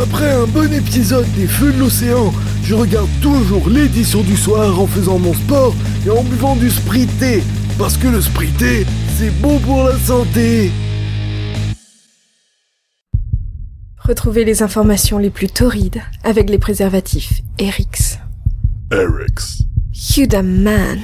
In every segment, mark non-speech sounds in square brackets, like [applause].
Après un bon épisode des Feux de l'Océan, je regarde toujours l'édition du soir en faisant mon sport et en buvant du sprité. Parce que le sprité, c'est bon pour la santé. Retrouvez les informations les plus torrides avec les préservatifs Erix. Erix. You the man.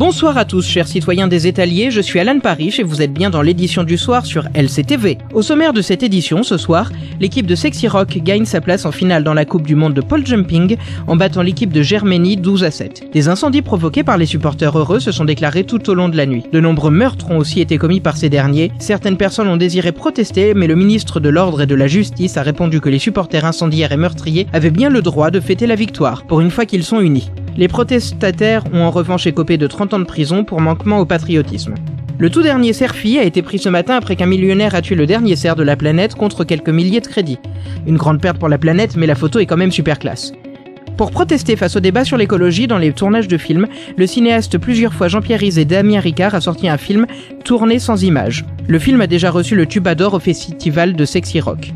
Bonsoir à tous, chers citoyens des étaliers, je suis Alan Parrish et vous êtes bien dans l'édition du soir sur LCTV. Au sommaire de cette édition, ce soir, l'équipe de Sexy Rock gagne sa place en finale dans la Coupe du Monde de pole jumping en battant l'équipe de Germanie 12 à 7. Des incendies provoqués par les supporters heureux se sont déclarés tout au long de la nuit. De nombreux meurtres ont aussi été commis par ces derniers. Certaines personnes ont désiré protester, mais le ministre de l'Ordre et de la Justice a répondu que les supporters incendiaires et meurtriers avaient bien le droit de fêter la victoire, pour une fois qu'ils sont unis. Les protestataires ont en revanche écopé de 30 ans de prison pour manquement au patriotisme. Le tout dernier Serfi a été pris ce matin après qu'un millionnaire a tué le dernier cerf de la planète contre quelques milliers de crédits. Une grande perte pour la planète, mais la photo est quand même super classe. Pour protester face au débat sur l'écologie dans les tournages de films, le cinéaste plusieurs fois Jean-Pierre Rizet et Damien Ricard a sorti un film tourné sans images. Le film a déjà reçu le tuba d'or au festival de Sexy Rock.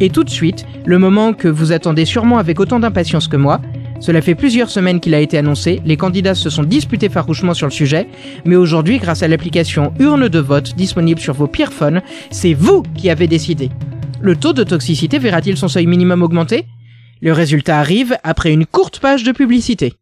Et tout de suite, le moment que vous attendez sûrement avec autant d'impatience que moi, cela fait plusieurs semaines qu'il a été annoncé, les candidats se sont disputés farouchement sur le sujet, mais aujourd'hui, grâce à l'application Urne de vote disponible sur vos phones, c'est vous qui avez décidé. Le taux de toxicité verra-t-il son seuil minimum augmenter? Le résultat arrive après une courte page de publicité.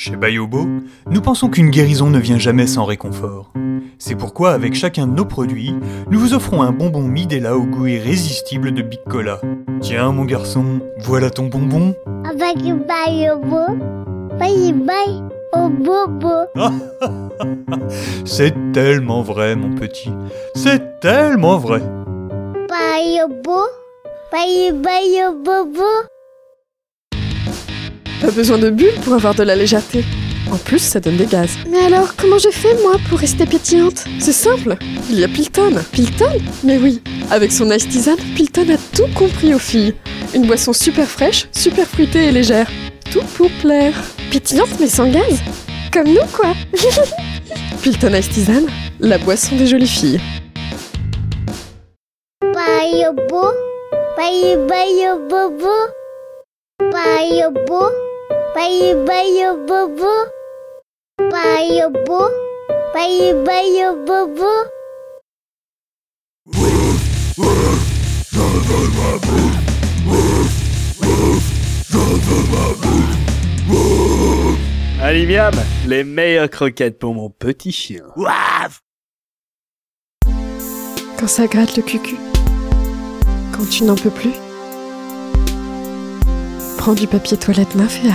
Chez Bayobo, nous pensons qu'une guérison ne vient jamais sans réconfort. C'est pourquoi, avec chacun de nos produits, nous vous offrons un bonbon Midela au goût irrésistible de Big Cola. Tiens, mon garçon, voilà ton bonbon. Avec Bayobo, bye bye au bobo. [laughs] C'est tellement vrai, mon petit. C'est tellement vrai. Bayobo, bye bye au bobo. Pas besoin de bulles pour avoir de la légèreté. En plus, ça donne des gaz. Mais alors, comment je fais, moi, pour rester pétillante? C'est simple, il y a Pilton. Pilton? Mais oui, avec son ice tisane, Pilton a tout compris aux filles. Une boisson super fraîche, super fruitée et légère. Tout pour plaire. Pétillante mais sans gaz? Comme nous, quoi [laughs] Pilton Ice Tisane, la boisson des jolies filles. Bye bye bye bye au bobo. Bye bye au bobo. Allez, miam, les meilleures croquettes pour mon petit chien. Quand ça gratte le cucu. Quand tu n'en peux plus. Prends du papier toilette Mafia.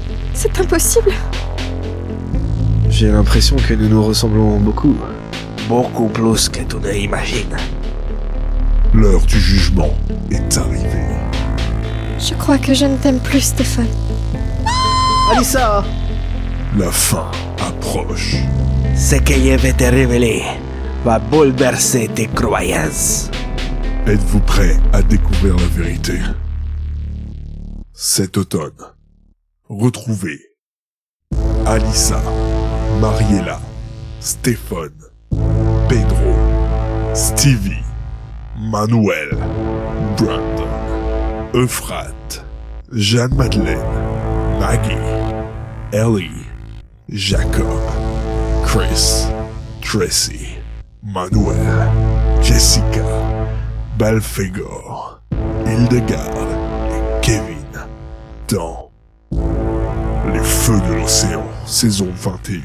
c'est impossible. J'ai l'impression que nous nous ressemblons beaucoup. Beaucoup plus que tu ne imagines. L'heure du jugement est arrivée. Je crois que je ne t'aime plus, Stéphane. Alissa La fin approche. Ce que je vais te révéler va bouleverser tes croyances. Êtes-vous prêt à découvrir la vérité? Cet automne, retrouvez Alissa, Mariella, Stéphane, Pedro, Stevie, Manuel, Brandon, Euphrate, Jeanne-Madeleine, Maggie, Ellie, Jacob, Chris, Tracy, Manuel, Jessica, Balfegor, Hildegard et Kevin dans Feu de l'océan, saison 21.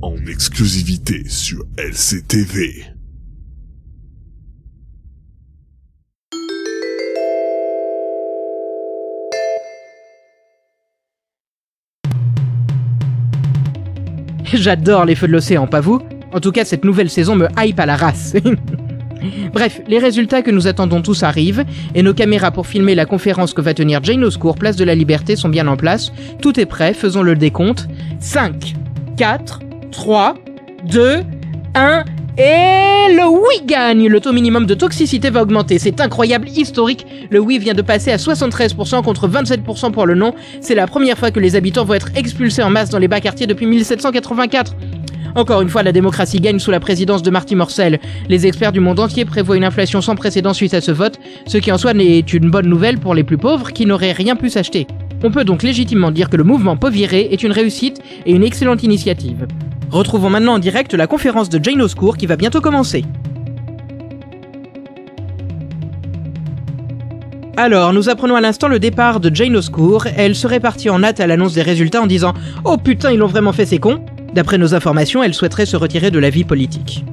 En exclusivité sur LCTV. J'adore les feux de l'océan, pas vous? En tout cas, cette nouvelle saison me hype à la race. [laughs] Bref, les résultats que nous attendons tous arrivent, et nos caméras pour filmer la conférence que va tenir Jane Oscourt, place de la Liberté, sont bien en place. Tout est prêt, faisons le décompte. 5, 4, 3, 2, 1, et le oui gagne Le taux minimum de toxicité va augmenter, c'est incroyable, historique. Le oui vient de passer à 73% contre 27% pour le non. C'est la première fois que les habitants vont être expulsés en masse dans les bas quartiers depuis 1784. Encore une fois, la démocratie gagne sous la présidence de Marty Morcel. Les experts du monde entier prévoient une inflation sans précédent suite à ce vote, ce qui en soi n'est une bonne nouvelle pour les plus pauvres qui n'auraient rien pu s'acheter. On peut donc légitimement dire que le mouvement Pauviré est une réussite et une excellente initiative. Retrouvons maintenant en direct la conférence de Jane Oscourt qui va bientôt commencer. Alors, nous apprenons à l'instant le départ de Jane Oscourt. Elle serait partie en hâte à l'annonce des résultats en disant Oh putain, ils l'ont vraiment fait, ces cons D'après nos informations, elle souhaiterait se retirer de la vie politique.